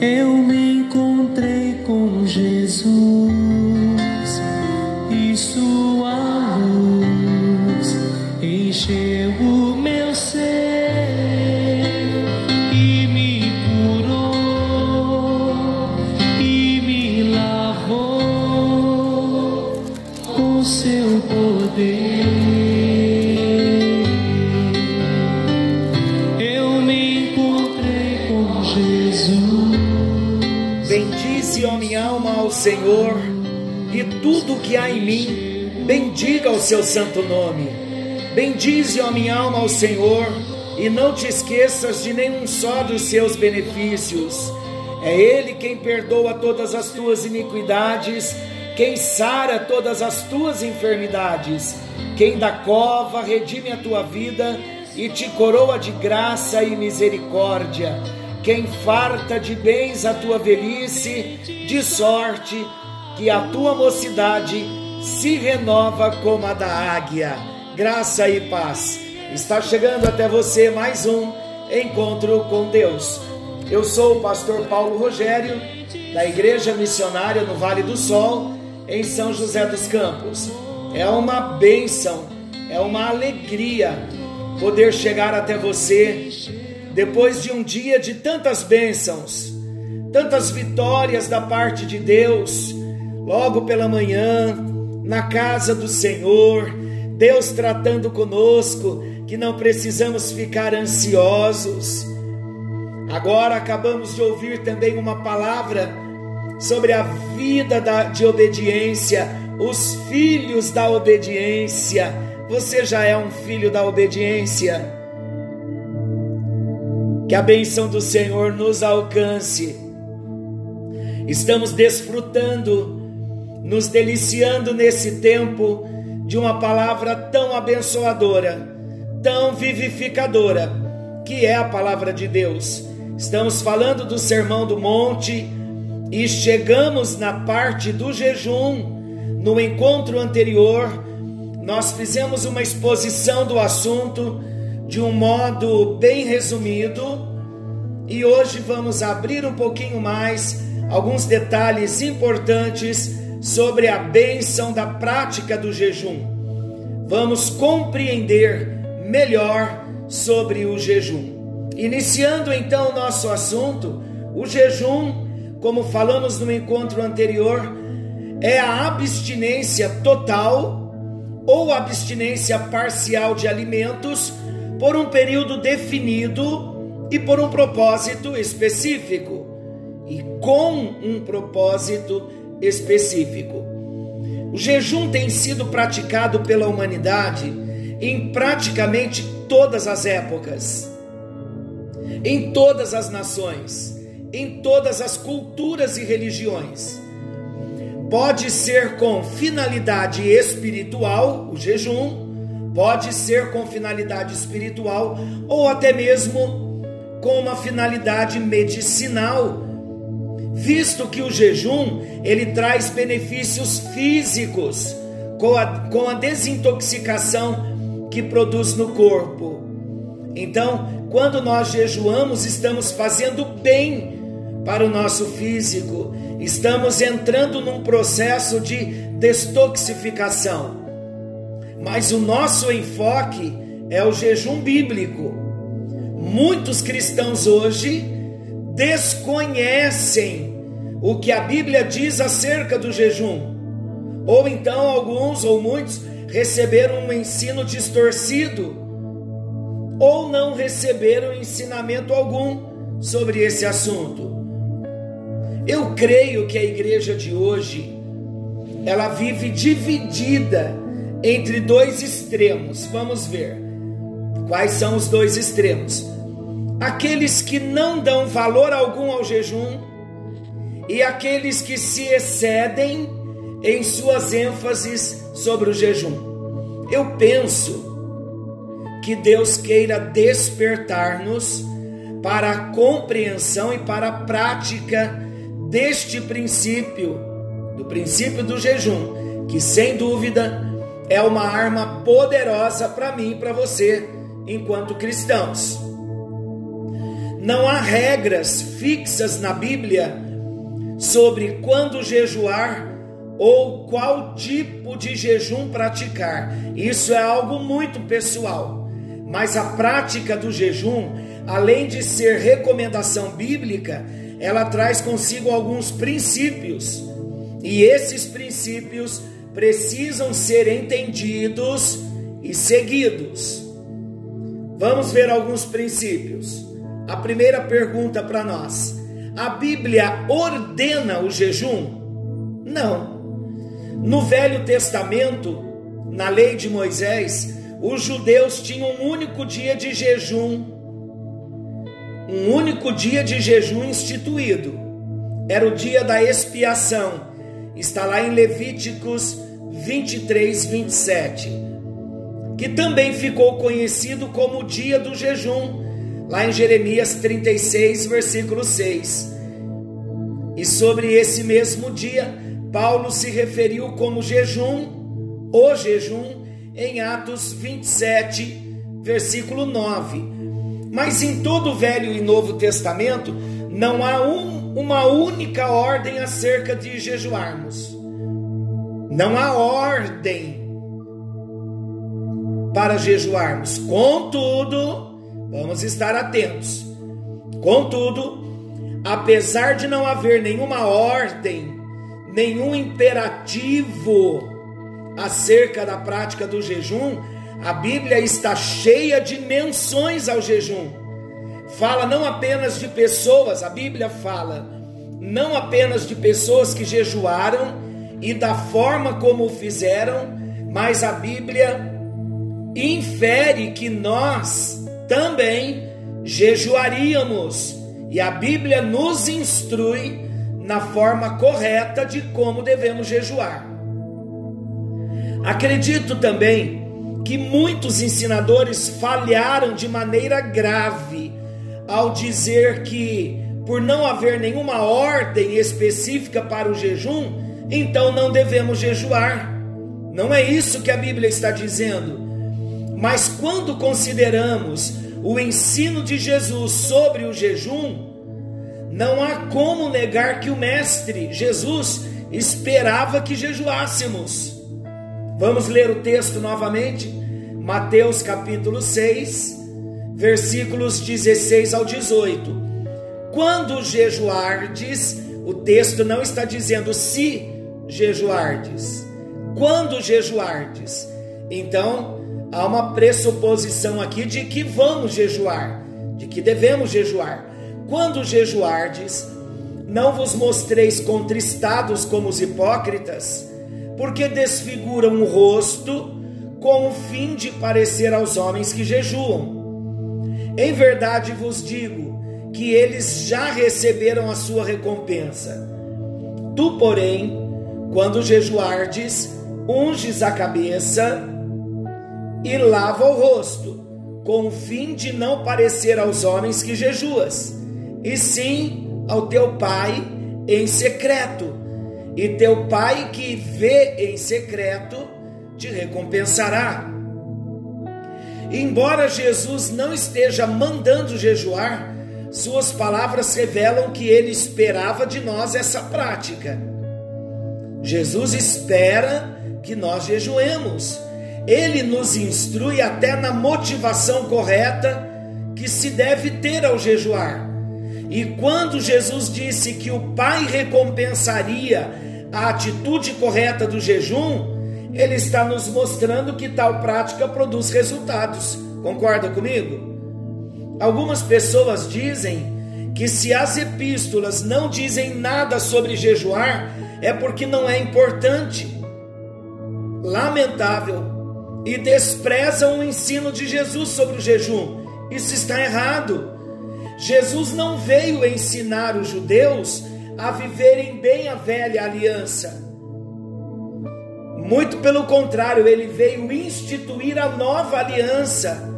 eu me Senhor, e tudo que há em mim, bendiga o seu santo nome. Bendize, ó minha alma, ao Senhor, e não te esqueças de nenhum só dos seus benefícios. É Ele quem perdoa todas as tuas iniquidades, quem sara todas as tuas enfermidades, quem da cova redime a tua vida e te coroa de graça e misericórdia quem farta de bens a tua velhice, de sorte que a tua mocidade se renova como a da águia. Graça e paz. Está chegando até você mais um encontro com Deus. Eu sou o pastor Paulo Rogério, da Igreja Missionária no Vale do Sol, em São José dos Campos. É uma bênção, é uma alegria poder chegar até você depois de um dia de tantas bênçãos, tantas vitórias da parte de Deus, logo pela manhã, na casa do Senhor, Deus tratando conosco, que não precisamos ficar ansiosos. Agora acabamos de ouvir também uma palavra sobre a vida da, de obediência, os filhos da obediência. Você já é um filho da obediência? Que a bênção do Senhor nos alcance. Estamos desfrutando, nos deliciando nesse tempo de uma palavra tão abençoadora, tão vivificadora, que é a palavra de Deus. Estamos falando do Sermão do Monte e chegamos na parte do jejum. No encontro anterior, nós fizemos uma exposição do assunto de um modo bem resumido e hoje vamos abrir um pouquinho mais alguns detalhes importantes sobre a bênção da prática do jejum. Vamos compreender melhor sobre o jejum. Iniciando então o nosso assunto, o jejum, como falamos no encontro anterior, é a abstinência total ou abstinência parcial de alimentos por um período definido e por um propósito específico e com um propósito específico. O jejum tem sido praticado pela humanidade em praticamente todas as épocas, em todas as nações, em todas as culturas e religiões. Pode ser com finalidade espiritual, o jejum, pode ser com finalidade espiritual ou até mesmo com uma finalidade medicinal, visto que o jejum ele traz benefícios físicos com a, com a desintoxicação que produz no corpo. Então, quando nós jejuamos, estamos fazendo bem para o nosso físico, estamos entrando num processo de detoxificação. Mas o nosso enfoque é o jejum bíblico. Muitos cristãos hoje desconhecem o que a Bíblia diz acerca do jejum. Ou então alguns ou muitos receberam um ensino distorcido, ou não receberam ensinamento algum sobre esse assunto. Eu creio que a igreja de hoje ela vive dividida entre dois extremos. Vamos ver quais são os dois extremos. Aqueles que não dão valor algum ao jejum e aqueles que se excedem em suas ênfases sobre o jejum. Eu penso que Deus queira despertar-nos para a compreensão e para a prática deste princípio, do princípio do jejum, que sem dúvida é uma arma poderosa para mim e para você, enquanto cristãos. Não há regras fixas na Bíblia sobre quando jejuar ou qual tipo de jejum praticar. Isso é algo muito pessoal. Mas a prática do jejum, além de ser recomendação bíblica, ela traz consigo alguns princípios. E esses princípios precisam ser entendidos e seguidos. Vamos ver alguns princípios. A primeira pergunta para nós: a Bíblia ordena o jejum? Não. No Velho Testamento, na lei de Moisés, os judeus tinham um único dia de jejum, um único dia de jejum instituído. Era o dia da expiação. Está lá em Levíticos 23, 27. Que também ficou conhecido como o dia do jejum, lá em Jeremias 36, versículo 6. E sobre esse mesmo dia, Paulo se referiu como jejum, o jejum, em Atos 27, versículo 9. Mas em todo o Velho e Novo Testamento não há um, uma única ordem acerca de jejuarmos. Não há ordem para jejuarmos. Contudo, vamos estar atentos. Contudo, apesar de não haver nenhuma ordem nenhum imperativo acerca da prática do jejum, a Bíblia está cheia de menções ao jejum. Fala não apenas de pessoas, a Bíblia fala não apenas de pessoas que jejuaram e da forma como o fizeram, mas a Bíblia infere que nós também jejuaríamos. E a Bíblia nos instrui na forma correta de como devemos jejuar. Acredito também que muitos ensinadores falharam de maneira grave ao dizer que, por não haver nenhuma ordem específica para o jejum, então não devemos jejuar. Não é isso que a Bíblia está dizendo. Mas quando consideramos o ensino de Jesus sobre o jejum, não há como negar que o Mestre Jesus esperava que jejuássemos. Vamos ler o texto novamente? Mateus capítulo 6, versículos 16 ao 18. Quando jejuardes, o texto não está dizendo se jejuardes. Quando jejuardes. Então, há uma pressuposição aqui de que vamos jejuar, de que devemos jejuar. Quando jejuardes, não vos mostreis contristados como os hipócritas, porque desfiguram o rosto com o fim de parecer aos homens que jejuam. Em verdade vos digo que eles já receberam a sua recompensa. Tu, porém, quando jejuardes, unges a cabeça e lava o rosto, com o fim de não parecer aos homens que jejuas e sim ao teu Pai em secreto. E teu Pai que vê em secreto te recompensará. Embora Jesus não esteja mandando jejuar, suas palavras revelam que ele esperava de nós essa prática. Jesus espera que nós jejuemos. Ele nos instrui até na motivação correta que se deve ter ao jejuar. E quando Jesus disse que o Pai recompensaria a atitude correta do jejum, ele está nos mostrando que tal prática produz resultados. Concorda comigo? Algumas pessoas dizem que se as epístolas não dizem nada sobre jejuar, é porque não é importante. Lamentável. E desprezam o ensino de Jesus sobre o jejum. Isso está errado. Jesus não veio ensinar os judeus a viverem bem a velha aliança. Muito pelo contrário, ele veio instituir a nova aliança.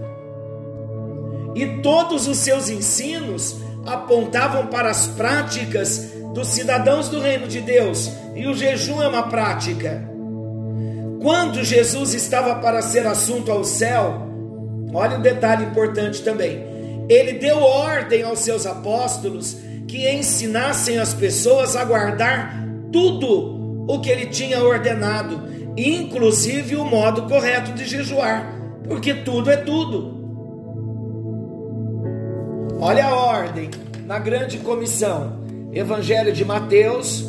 E todos os seus ensinos apontavam para as práticas dos cidadãos do reino de Deus, e o jejum é uma prática. Quando Jesus estava para ser assunto ao céu, olha um detalhe importante também ele deu ordem aos seus apóstolos que ensinassem as pessoas a guardar tudo o que ele tinha ordenado, inclusive o modo correto de jejuar, porque tudo é tudo. Olha a ordem na grande comissão, Evangelho de Mateus,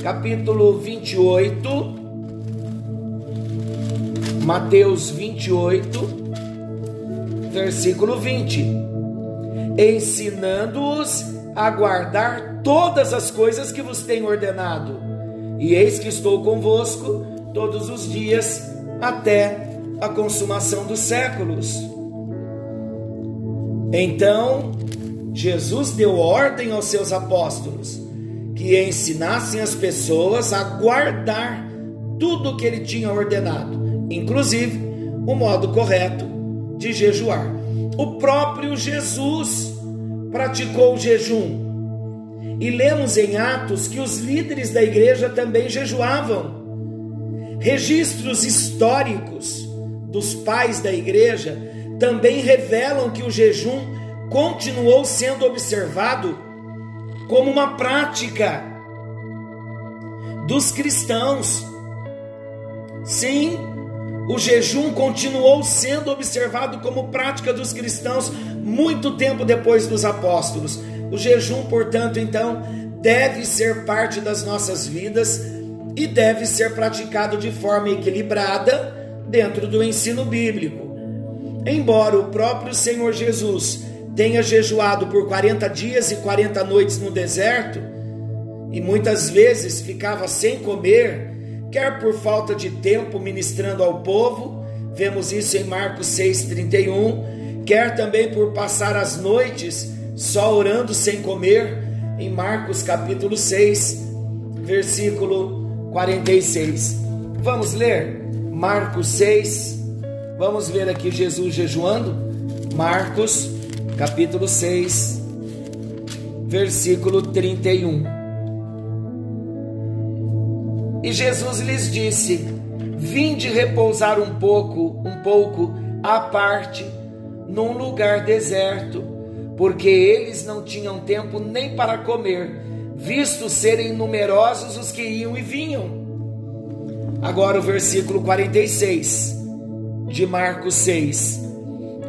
capítulo 28. Mateus 28, versículo 20: Ensinando-os a guardar todas as coisas que vos tenho ordenado, e eis que estou convosco todos os dias até a consumação dos séculos. Então, Jesus deu ordem aos seus apóstolos que ensinassem as pessoas a guardar tudo o que ele tinha ordenado, inclusive o modo correto de jejuar. O próprio Jesus praticou o jejum. E lemos em Atos que os líderes da igreja também jejuavam. Registros históricos dos pais da igreja também revelam que o jejum continuou sendo observado como uma prática dos cristãos. Sim, o jejum continuou sendo observado como prática dos cristãos muito tempo depois dos apóstolos. O jejum, portanto, então, deve ser parte das nossas vidas e deve ser praticado de forma equilibrada dentro do ensino bíblico. Embora o próprio Senhor Jesus tenha jejuado por 40 dias e 40 noites no deserto, e muitas vezes ficava sem comer, quer por falta de tempo ministrando ao povo, vemos isso em Marcos 6,31, quer também por passar as noites só orando sem comer, em Marcos capítulo 6, versículo 46. Vamos ler Marcos 6, vamos ver aqui Jesus jejuando, Marcos capítulo 6, versículo 31. E Jesus lhes disse: Vinde repousar um pouco, um pouco à parte, num lugar deserto, porque eles não tinham tempo nem para comer, visto serem numerosos os que iam e vinham. Agora o versículo 46 de Marcos 6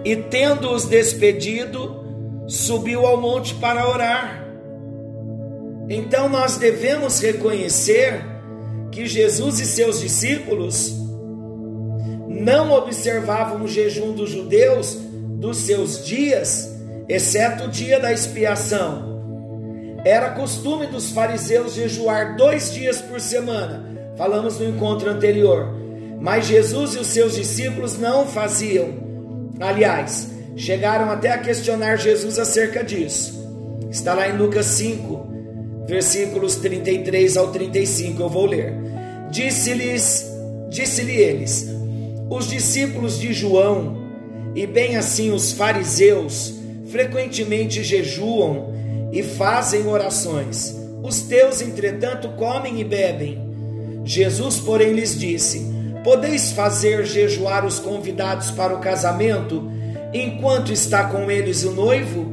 e tendo-os despedido, subiu ao monte para orar. Então nós devemos reconhecer que Jesus e seus discípulos não observavam o jejum dos judeus dos seus dias, exceto o dia da expiação. Era costume dos fariseus jejuar dois dias por semana, falamos no encontro anterior, mas Jesus e os seus discípulos não faziam. Aliás, chegaram até a questionar Jesus acerca disso. Está lá em Lucas 5, versículos 33 ao 35, eu vou ler. Disse-lhes, disse-lhe eles: Os discípulos de João e bem assim os fariseus frequentemente jejuam e fazem orações. Os teus, entretanto, comem e bebem. Jesus, porém, lhes disse: Podeis fazer jejuar os convidados para o casamento, enquanto está com eles o noivo?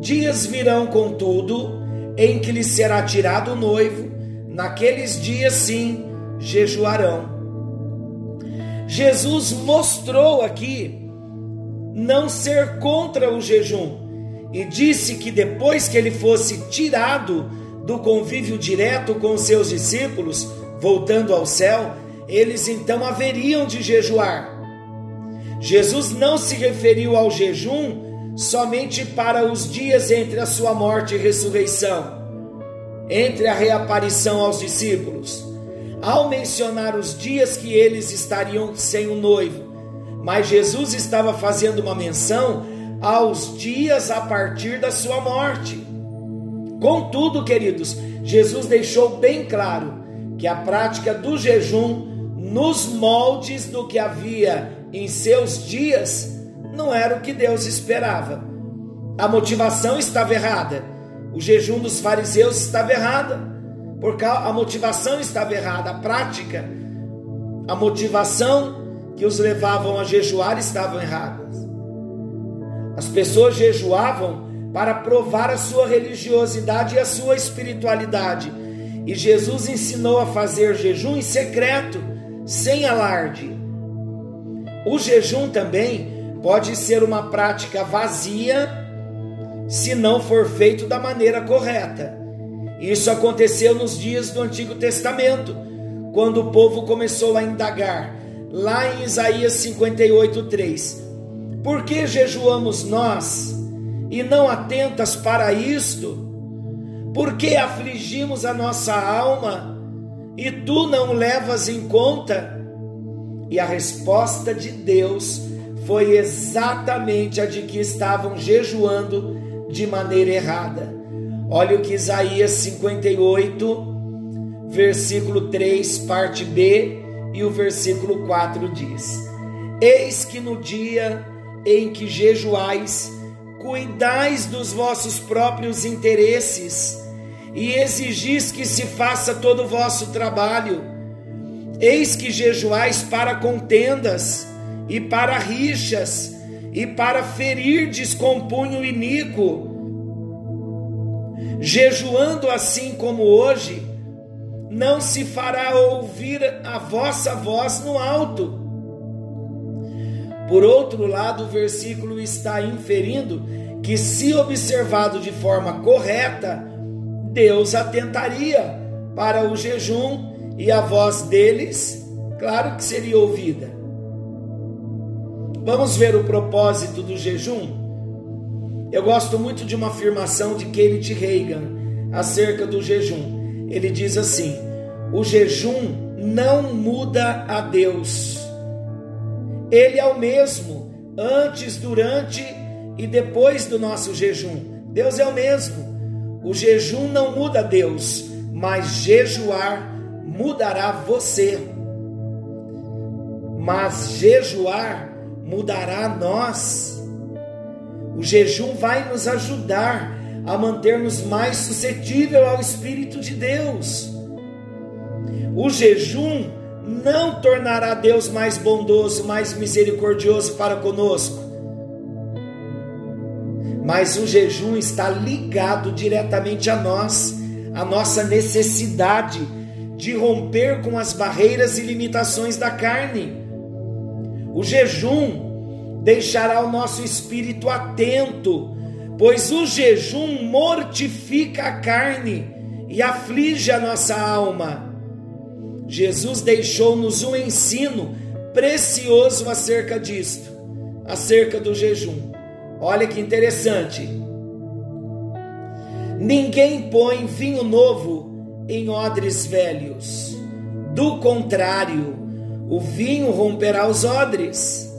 Dias virão, contudo, em que lhes será tirado o noivo, naqueles dias sim jejuarão. Jesus mostrou aqui não ser contra o jejum e disse que depois que ele fosse tirado do convívio direto com seus discípulos, voltando ao céu, eles então haveriam de jejuar. Jesus não se referiu ao jejum somente para os dias entre a sua morte e ressurreição, entre a reaparição aos discípulos, ao mencionar os dias que eles estariam sem o noivo, mas Jesus estava fazendo uma menção aos dias a partir da sua morte. Contudo, queridos, Jesus deixou bem claro que a prática do jejum nos moldes do que havia em seus dias, não era o que Deus esperava. A motivação estava errada. O jejum dos fariseus estava errada. Porque a motivação estava errada, a prática, a motivação que os levavam a jejuar estavam erradas. As pessoas jejuavam para provar a sua religiosidade e a sua espiritualidade. E Jesus ensinou a fazer jejum em secreto, sem alarde. O jejum também pode ser uma prática vazia se não for feito da maneira correta. Isso aconteceu nos dias do Antigo Testamento, quando o povo começou a indagar, lá em Isaías 58:3. Por que jejuamos nós e não atentas para isto? Por que afligimos a nossa alma e tu não levas em conta? E a resposta de Deus foi exatamente a de que estavam jejuando de maneira errada. Olha o que Isaías 58, versículo 3, parte B, e o versículo 4 diz: Eis que no dia em que jejuais, cuidais dos vossos próprios interesses e exigis que se faça todo o vosso trabalho. Eis que jejuais para contendas e para rixas e para ferirdes com punho iníquo. Jejuando assim como hoje, não se fará ouvir a vossa voz no alto. Por outro lado, o versículo está inferindo que, se observado de forma correta, Deus atentaria para o jejum e a voz deles, claro que seria ouvida. Vamos ver o propósito do jejum? Eu gosto muito de uma afirmação de Kenneth Reagan acerca do jejum. Ele diz assim: o jejum não muda a Deus. Ele é o mesmo antes, durante e depois do nosso jejum. Deus é o mesmo. O jejum não muda Deus, mas jejuar mudará você. Mas jejuar mudará nós. O jejum vai nos ajudar a mantermos mais suscetível ao Espírito de Deus. O jejum não tornará Deus mais bondoso, mais misericordioso para conosco. Mas o jejum está ligado diretamente a nós, a nossa necessidade de romper com as barreiras e limitações da carne. O jejum deixará o nosso espírito atento, pois o jejum mortifica a carne e aflige a nossa alma. Jesus deixou-nos um ensino precioso acerca disto, acerca do jejum. Olha que interessante. Ninguém põe vinho novo em odres velhos. Do contrário, o vinho romperá os odres.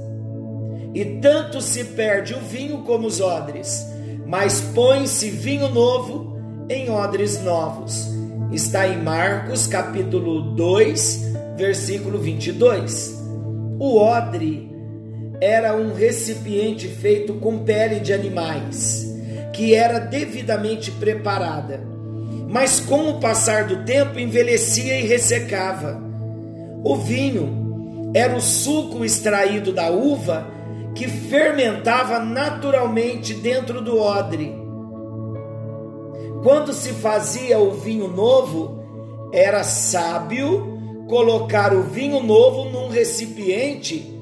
E tanto se perde o vinho como os odres, mas põe-se vinho novo em odres novos está em Marcos capítulo 2, versículo 22. O odre era um recipiente feito com pele de animais, que era devidamente preparada, mas com o passar do tempo envelhecia e ressecava. O vinho era o suco extraído da uva que fermentava naturalmente dentro do odre quando se fazia o vinho novo, era sábio colocar o vinho novo num recipiente,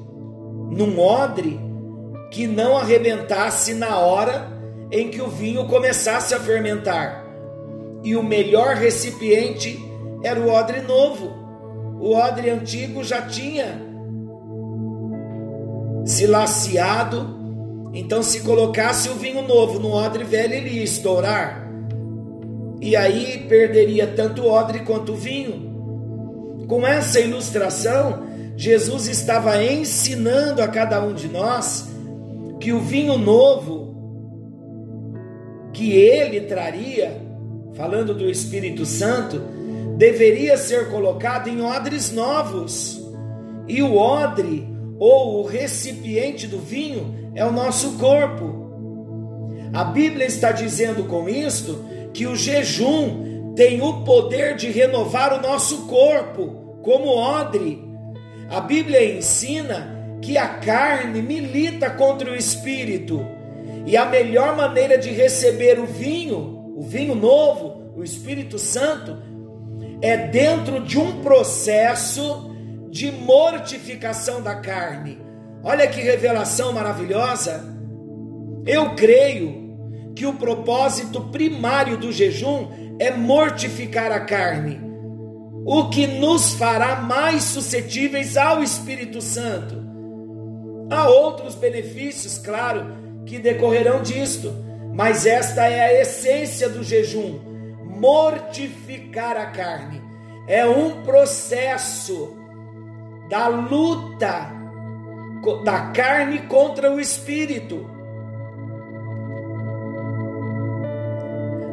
num odre, que não arrebentasse na hora em que o vinho começasse a fermentar. E o melhor recipiente era o odre novo. O odre antigo já tinha se laceado, então se colocasse o vinho novo no odre velho, ele ia estourar e aí perderia tanto o odre quanto o vinho. Com essa ilustração, Jesus estava ensinando a cada um de nós que o vinho novo que ele traria, falando do Espírito Santo, deveria ser colocado em odres novos. E o odre ou o recipiente do vinho é o nosso corpo. A Bíblia está dizendo com isto que o jejum tem o poder de renovar o nosso corpo, como odre. A Bíblia ensina que a carne milita contra o espírito E a melhor maneira de receber o vinho, o vinho novo, o Espírito Santo, é dentro de um processo de mortificação da carne. Olha que revelação maravilhosa! Eu creio que o propósito primário do jejum é mortificar a carne, o que nos fará mais suscetíveis ao Espírito Santo. Há outros benefícios, claro, que decorrerão disto, mas esta é a essência do jejum: mortificar a carne. É um processo da luta da carne contra o espírito.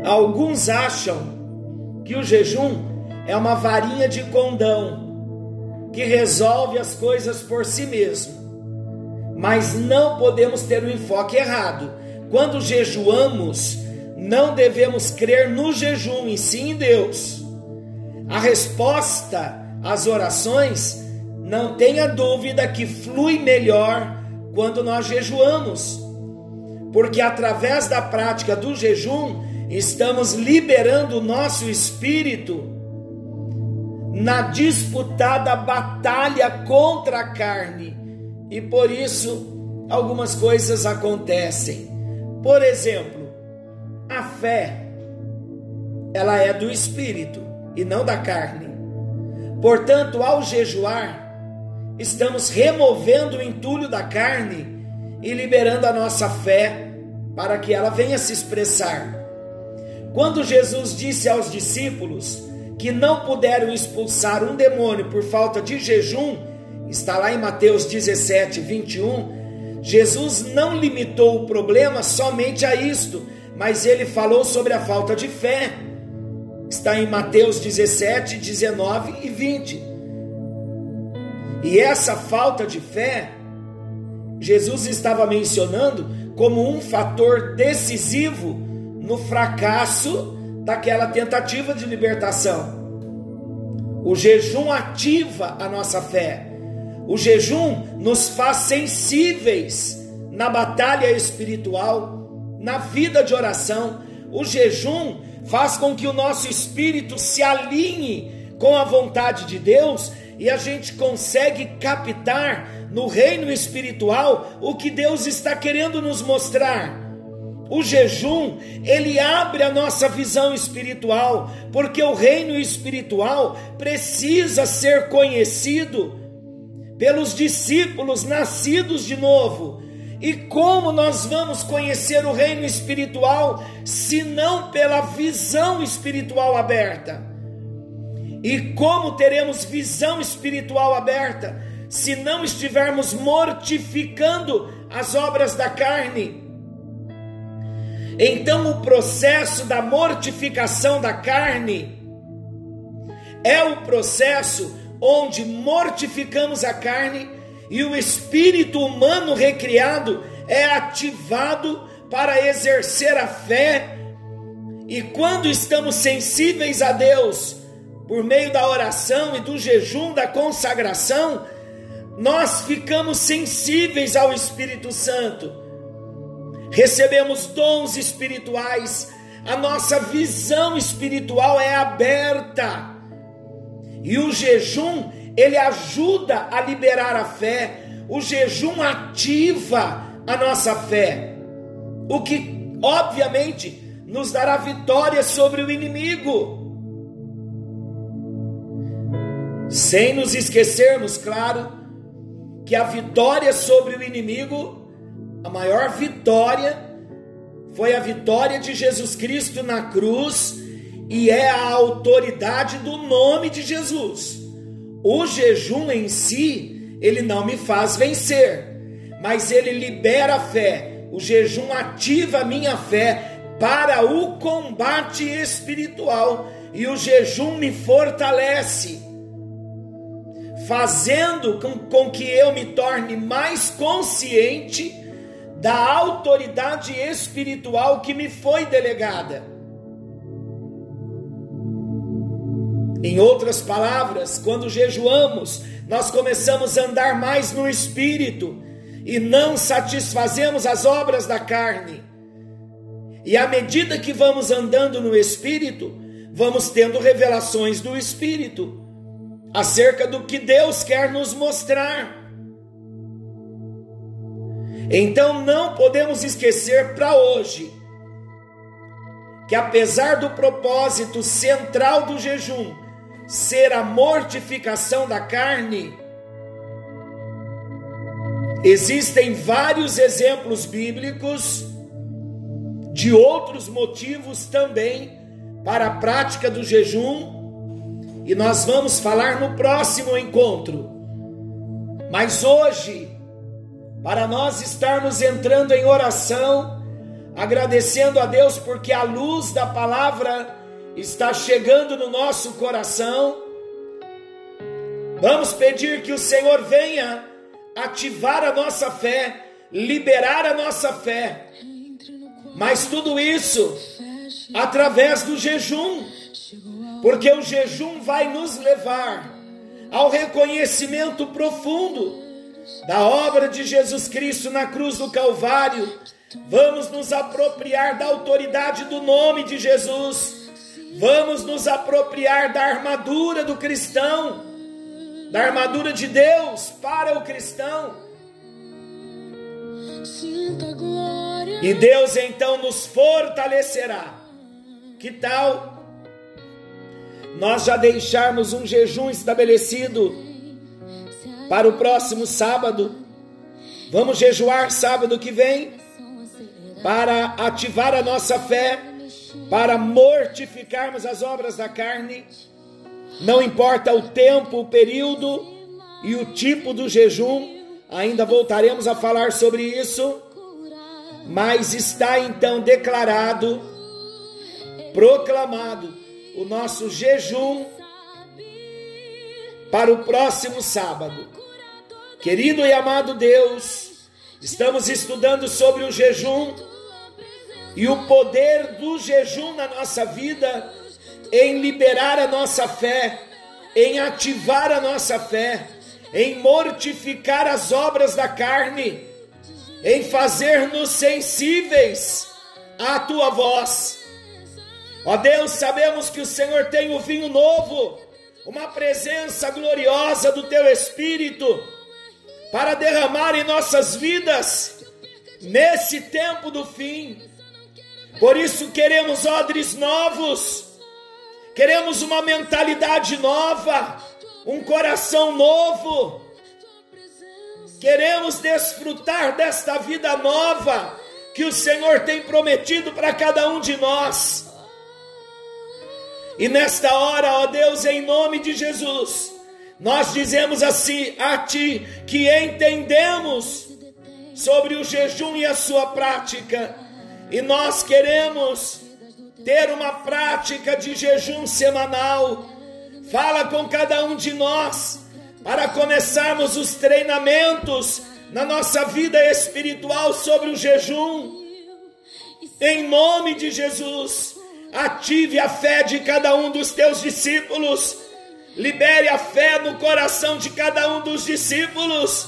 Alguns acham que o jejum é uma varinha de condão que resolve as coisas por si mesmo. Mas não podemos ter o um enfoque errado. Quando jejuamos, não devemos crer no jejum, e sim em Deus. A resposta às orações não tenha dúvida que flui melhor quando nós jejuamos, porque através da prática do jejum estamos liberando o nosso espírito na disputada batalha contra a carne, e por isso algumas coisas acontecem. Por exemplo, a fé ela é do espírito e não da carne. Portanto, ao jejuar, estamos removendo o entulho da carne e liberando a nossa fé para que ela venha se expressar. Quando Jesus disse aos discípulos que não puderam expulsar um demônio por falta de jejum, está lá em Mateus 17, 21. Jesus não limitou o problema somente a isto, mas ele falou sobre a falta de fé. Está em Mateus 17, 19 e 20. E essa falta de fé, Jesus estava mencionando como um fator decisivo no fracasso daquela tentativa de libertação. O jejum ativa a nossa fé. O jejum nos faz sensíveis na batalha espiritual, na vida de oração. O jejum faz com que o nosso espírito se alinhe com a vontade de Deus e a gente consegue captar no reino espiritual o que Deus está querendo nos mostrar. O jejum, ele abre a nossa visão espiritual, porque o reino espiritual precisa ser conhecido pelos discípulos nascidos de novo. E como nós vamos conhecer o reino espiritual se não pela visão espiritual aberta? E como teremos visão espiritual aberta se não estivermos mortificando as obras da carne? Então, o processo da mortificação da carne é o processo onde mortificamos a carne e o espírito humano recriado é ativado para exercer a fé. E quando estamos sensíveis a Deus, por meio da oração e do jejum, da consagração, nós ficamos sensíveis ao Espírito Santo, recebemos dons espirituais, a nossa visão espiritual é aberta, e o jejum ele ajuda a liberar a fé, o jejum ativa a nossa fé, o que obviamente nos dará vitória sobre o inimigo. Sem nos esquecermos, claro, que a vitória sobre o inimigo, a maior vitória, foi a vitória de Jesus Cristo na cruz e é a autoridade do nome de Jesus. O jejum em si, ele não me faz vencer, mas ele libera a fé. O jejum ativa a minha fé para o combate espiritual e o jejum me fortalece fazendo com, com que eu me torne mais consciente da autoridade espiritual que me foi delegada. Em outras palavras, quando jejuamos, nós começamos a andar mais no espírito e não satisfazemos as obras da carne. E à medida que vamos andando no Espírito, vamos tendo revelações do Espírito acerca do que Deus quer nos mostrar. Então não podemos esquecer para hoje que, apesar do propósito central do jejum ser a mortificação da carne, existem vários exemplos bíblicos de outros motivos também para a prática do jejum, e nós vamos falar no próximo encontro. Mas hoje, para nós estarmos entrando em oração, agradecendo a Deus porque a luz da palavra está chegando no nosso coração. Vamos pedir que o Senhor venha ativar a nossa fé, liberar a nossa fé. Mas tudo isso através do jejum, porque o jejum vai nos levar ao reconhecimento profundo da obra de Jesus Cristo na cruz do Calvário, vamos nos apropriar da autoridade do nome de Jesus, vamos nos apropriar da armadura do cristão, da armadura de Deus para o cristão. E Deus então nos fortalecerá. Que tal nós já deixarmos um jejum estabelecido? para o próximo sábado. Vamos jejuar sábado que vem para ativar a nossa fé, para mortificarmos as obras da carne. Não importa o tempo, o período e o tipo do jejum, ainda voltaremos a falar sobre isso. Mas está então declarado, proclamado o nosso jejum para o próximo sábado. Querido e amado Deus, estamos estudando sobre o jejum e o poder do jejum na nossa vida em liberar a nossa fé, em ativar a nossa fé, em mortificar as obras da carne, em fazer-nos sensíveis à tua voz. Ó Deus, sabemos que o Senhor tem o vinho novo, uma presença gloriosa do teu Espírito para derramar em nossas vidas nesse tempo do fim. Por isso queremos odres novos, queremos uma mentalidade nova, um coração novo. Queremos desfrutar desta vida nova que o Senhor tem prometido para cada um de nós. E nesta hora, ó Deus, em nome de Jesus, nós dizemos assim a ti que entendemos sobre o jejum e a sua prática, e nós queremos ter uma prática de jejum semanal. Fala com cada um de nós para começarmos os treinamentos na nossa vida espiritual sobre o jejum. Em nome de Jesus, ative a fé de cada um dos teus discípulos libere a fé no coração de cada um dos discípulos,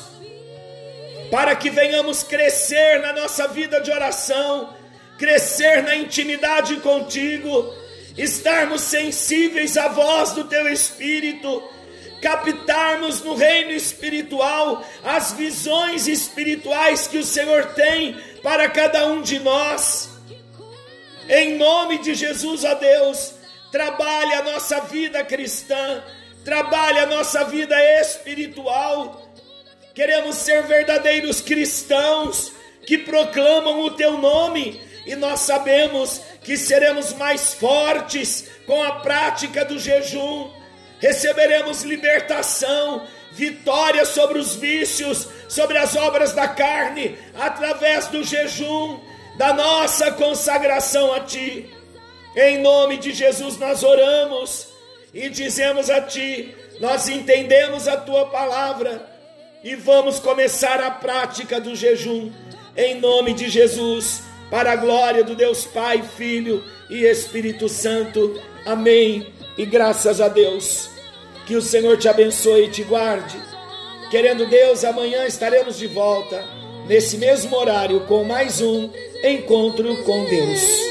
para que venhamos crescer na nossa vida de oração, crescer na intimidade contigo, estarmos sensíveis à voz do teu Espírito, captarmos no reino espiritual as visões espirituais que o Senhor tem para cada um de nós. Em nome de Jesus, ó Deus, trabalhe a nossa vida cristã, trabalhe a nossa vida espiritual. Queremos ser verdadeiros cristãos que proclamam o teu nome e nós sabemos que seremos mais fortes com a prática do jejum. Receberemos libertação, vitória sobre os vícios, sobre as obras da carne, através do jejum, da nossa consagração a ti. Em nome de Jesus nós oramos e dizemos a Ti: nós entendemos a Tua palavra e vamos começar a prática do jejum, em nome de Jesus, para a glória do Deus Pai, Filho e Espírito Santo. Amém. E graças a Deus. Que o Senhor te abençoe e te guarde. Querendo Deus, amanhã estaremos de volta nesse mesmo horário com mais um encontro com Deus.